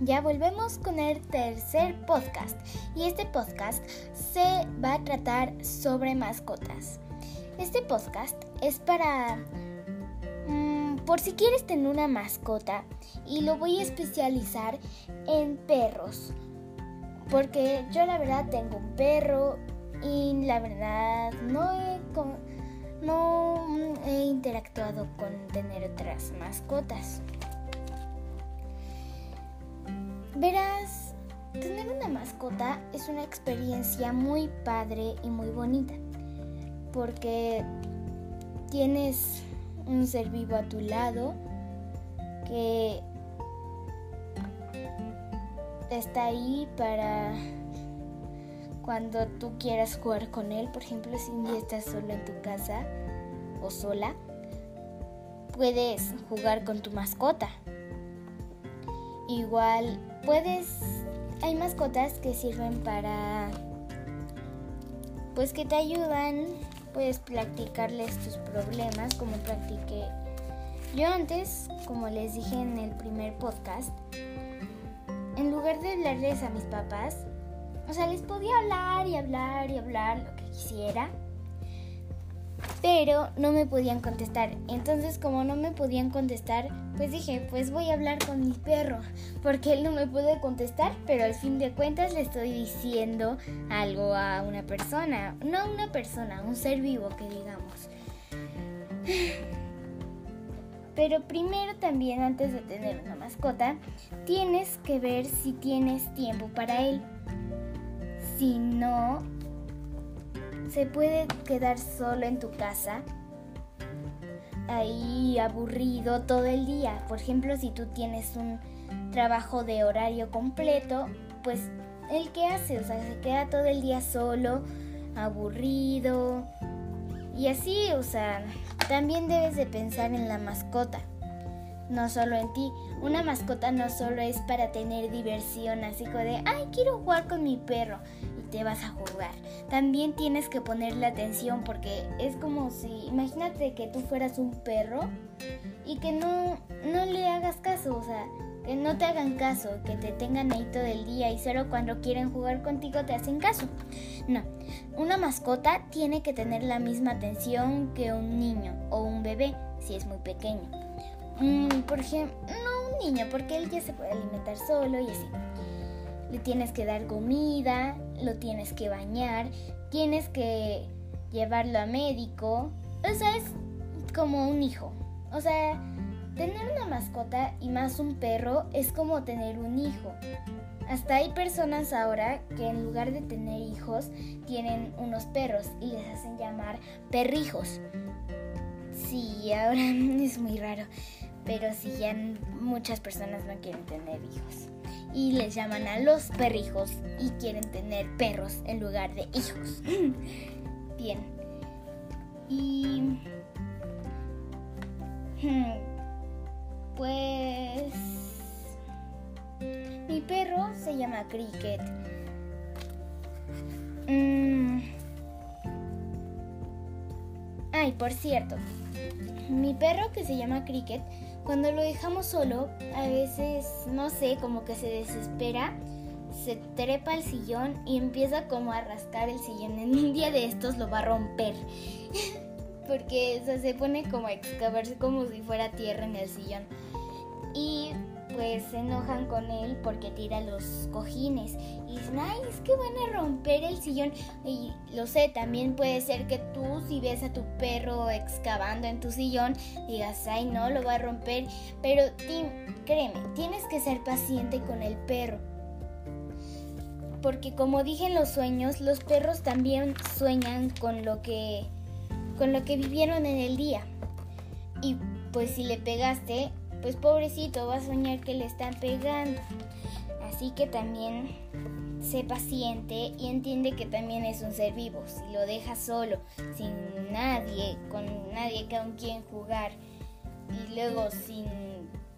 ya volvemos con el tercer podcast y este podcast se va a tratar sobre mascotas. Este podcast es para... Mm, por si quieres tener una mascota y lo voy a especializar en perros. Porque yo la verdad tengo un perro y la verdad no he, no he interactuado con tener otras mascotas. Verás, tener una mascota es una experiencia muy padre y muy bonita, porque tienes un ser vivo a tu lado que está ahí para cuando tú quieras jugar con él, por ejemplo, si un estás solo en tu casa o sola, puedes jugar con tu mascota. Igual puedes, hay mascotas que sirven para, pues que te ayudan, puedes practicarles tus problemas como practiqué yo antes, como les dije en el primer podcast, en lugar de hablarles a mis papás, o sea, les podía hablar y hablar y hablar lo que quisiera pero no me podían contestar. Entonces como no me podían contestar, pues dije, pues voy a hablar con mi perro, porque él no me puede contestar, pero al fin de cuentas le estoy diciendo algo a una persona, no a una persona, un ser vivo que digamos. Pero primero también antes de tener una mascota, tienes que ver si tienes tiempo para él. Si no, se puede quedar solo en tu casa, ahí aburrido todo el día. Por ejemplo, si tú tienes un trabajo de horario completo, pues el que hace, o sea, se queda todo el día solo, aburrido. Y así, o sea, también debes de pensar en la mascota, no solo en ti. Una mascota no solo es para tener diversión, así como de, ay, quiero jugar con mi perro te vas a jugar. También tienes que ponerle atención porque es como si, imagínate que tú fueras un perro y que no, no le hagas caso, o sea, que no te hagan caso, que te tengan ahí todo el día y solo cuando quieren jugar contigo te hacen caso. No, una mascota tiene que tener la misma atención que un niño o un bebé si es muy pequeño. Mm, por ejemplo, no un niño porque él ya se puede alimentar solo y así le tienes que dar comida, lo tienes que bañar, tienes que llevarlo a médico. O sea, es como un hijo. O sea, tener una mascota y más un perro es como tener un hijo. Hasta hay personas ahora que en lugar de tener hijos tienen unos perros y les hacen llamar perrijos. Sí, ahora es muy raro, pero sí ya muchas personas no quieren tener hijos y les llaman a los perrijos y quieren tener perros en lugar de hijos. Bien. Y... Hmm, pues... Mi perro se llama Cricket. Mm. Ay, por cierto, mi perro que se llama Cricket cuando lo dejamos solo, a veces, no sé, como que se desespera, se trepa al sillón y empieza como a rascar el sillón. En un día de estos lo va a romper. Porque se pone como a excavarse como si fuera tierra en el sillón. Y pues se enojan con él porque tira los cojines y dicen, ay, es que van a romper el sillón. Y lo sé, también puede ser que tú si ves a tu perro excavando en tu sillón, digas, ay, no, lo va a romper. Pero créeme, tienes que ser paciente con el perro. Porque como dije en los sueños, los perros también sueñan con lo que con lo que vivieron en el día. Y pues si le pegaste, pues pobrecito va a soñar que le están pegando. Así que también sé paciente y entiende que también es un ser vivo. Si lo dejas solo, sin nadie, con nadie con quien jugar y luego sin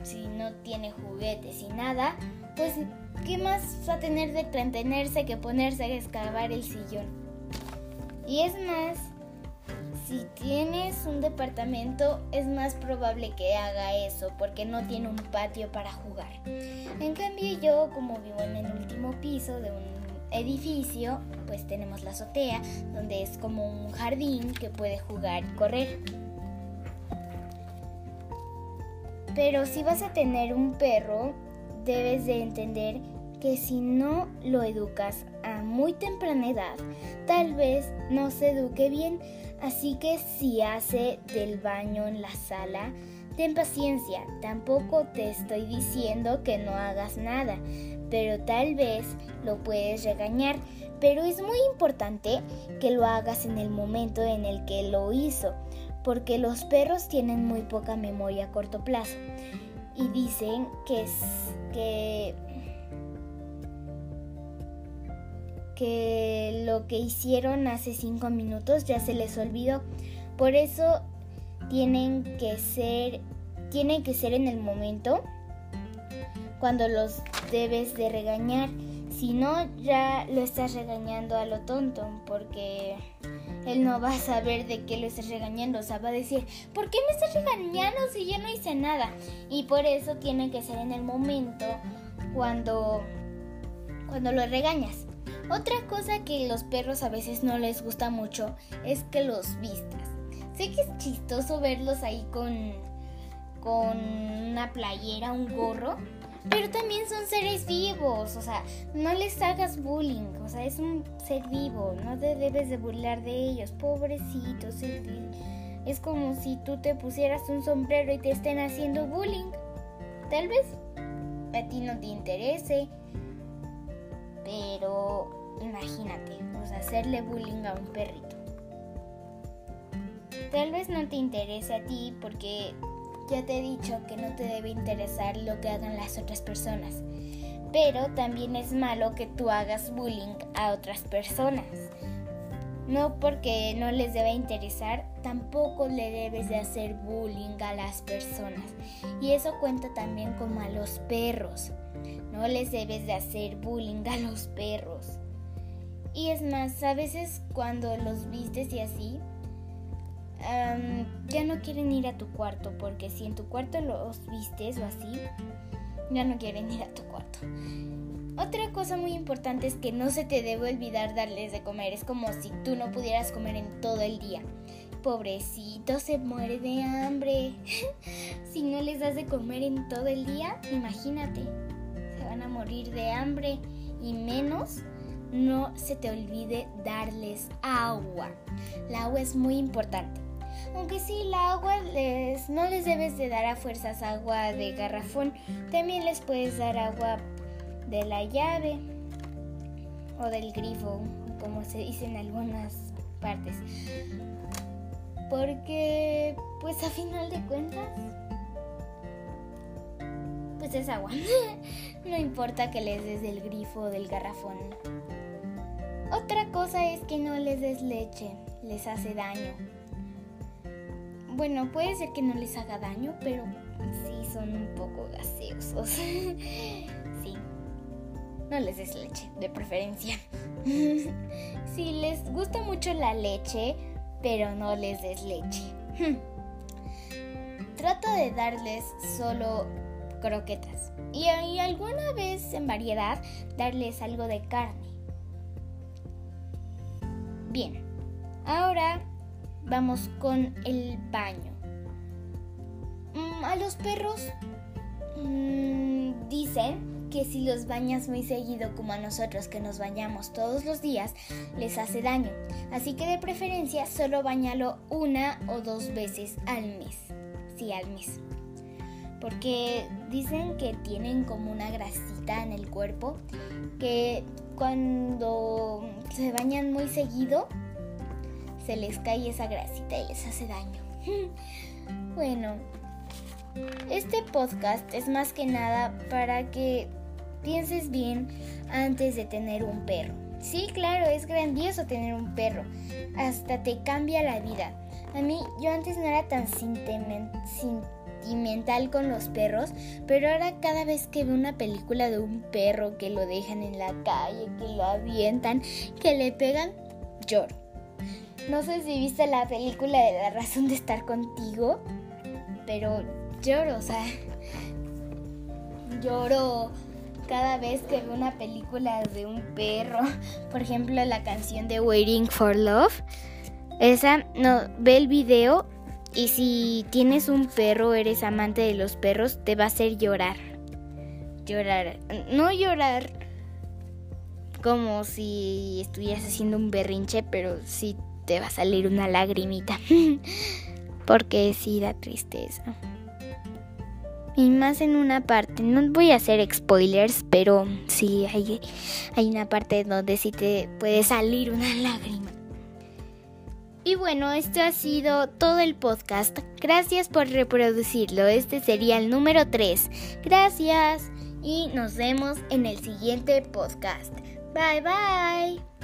si no tiene juguetes y nada, pues ¿qué más va a tener de entretenerse que ponerse a excavar el sillón? Y es más, si tienes un departamento es más probable que haga eso porque no tiene un patio para jugar. En cambio yo como vivo en el último piso de un edificio, pues tenemos la azotea donde es como un jardín que puede jugar y correr. Pero si vas a tener un perro, debes de entender que si no lo educas a muy temprana edad, tal vez no se eduque bien. Así que si hace del baño en la sala, ten paciencia. Tampoco te estoy diciendo que no hagas nada, pero tal vez lo puedes regañar. Pero es muy importante que lo hagas en el momento en el que lo hizo, porque los perros tienen muy poca memoria a corto plazo. Y dicen que, que que lo que hicieron hace cinco minutos ya se les olvidó. Por eso tienen que ser, tienen que ser en el momento cuando los debes de regañar. Si no, ya lo estás regañando a lo tonto, porque él no va a saber de qué lo estás regañando. O sea, va a decir, ¿por qué me estás regañando si yo no hice nada? Y por eso tiene que ser en el momento cuando, cuando lo regañas. Otra cosa que los perros a veces no les gusta mucho es que los vistas. Sé que es chistoso verlos ahí con, con una playera, un gorro, pero también son seres vivos, o sea, no les hagas bullying, o sea, es un ser vivo, no te debes de burlar de ellos, pobrecitos. Es como si tú te pusieras un sombrero y te estén haciendo bullying. Tal vez a ti no te interese, pero imagínate, pues hacerle bullying a un perrito. Tal vez no te interese a ti porque ya te he dicho que no te debe interesar lo que hagan las otras personas. Pero también es malo que tú hagas bullying a otras personas. No porque no les debe interesar, tampoco le debes de hacer bullying a las personas. Y eso cuenta también como a los perros. No les debes de hacer bullying a los perros. Y es más, a veces cuando los vistes y así, ya no quieren ir a tu cuarto, porque si en tu cuarto los vistes o así, ya no quieren ir a tu cuarto. Otra cosa muy importante es que no se te debe olvidar darles de comer. Es como si tú no pudieras comer en todo el día. Pobrecito se muere de hambre. si no les das de comer en todo el día, imagínate van a morir de hambre y menos no se te olvide darles agua. El agua es muy importante. Aunque sí, la agua les, no les debes de dar a fuerzas agua de garrafón, también les puedes dar agua de la llave o del grifo, como se dice en algunas partes. Porque, pues a final de cuentas, pues es agua. no importa que les des del grifo o del garrafón. Otra cosa es que no les des leche, les hace daño. Bueno, puede ser que no les haga daño, pero sí son un poco gaseosos. sí. No les des leche, de preferencia. sí, les gusta mucho la leche, pero no les des leche. Trato de darles solo croquetas. Y, alguna vez en variedad darles algo de carne. Bien, ahora vamos con el baño. Mm, a los perros mm, dicen que si los bañas muy seguido como a nosotros que nos bañamos todos los días, les hace daño. Así que de preferencia solo bañalo una o dos veces al mes. Sí, al mes porque dicen que tienen como una grasita en el cuerpo que cuando se bañan muy seguido se les cae esa grasita y les hace daño. bueno, este podcast es más que nada para que pienses bien antes de tener un perro. Sí, claro, es grandioso tener un perro. Hasta te cambia la vida. A mí, yo antes no era tan sentimental mental con los perros, pero ahora cada vez que veo una película de un perro que lo dejan en la calle, que lo avientan, que le pegan, lloro. No sé si viste la película de La razón de estar contigo, pero lloro, o sea, lloro cada vez que veo una película de un perro. Por ejemplo, la canción de Waiting for Love. Esa, no, ve el video y si tienes un perro, eres amante de los perros, te va a hacer llorar. Llorar. No llorar como si estuvieras haciendo un berrinche, pero sí te va a salir una lagrimita. Porque sí da tristeza. Y más en una parte, no voy a hacer spoilers, pero sí hay, hay una parte donde sí te puede salir una lágrima. Y bueno, esto ha sido todo el podcast. Gracias por reproducirlo. Este sería el número 3. Gracias y nos vemos en el siguiente podcast. Bye bye.